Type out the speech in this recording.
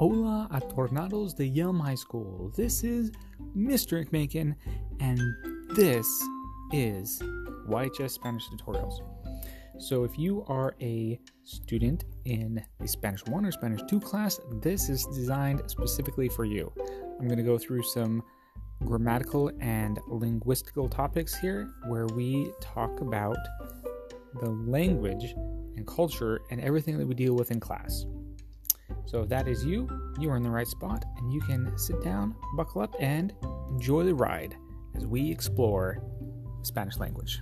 Hola a Tornados de Yelm High School. This is Mr. McMakin, and this is YHS Spanish Tutorials. So, if you are a student in the Spanish 1 or Spanish 2 class, this is designed specifically for you. I'm going to go through some grammatical and linguistical topics here where we talk about the language and culture and everything that we deal with in class. So if that is you, you are in the right spot and you can sit down, buckle up, and enjoy the ride as we explore Spanish language.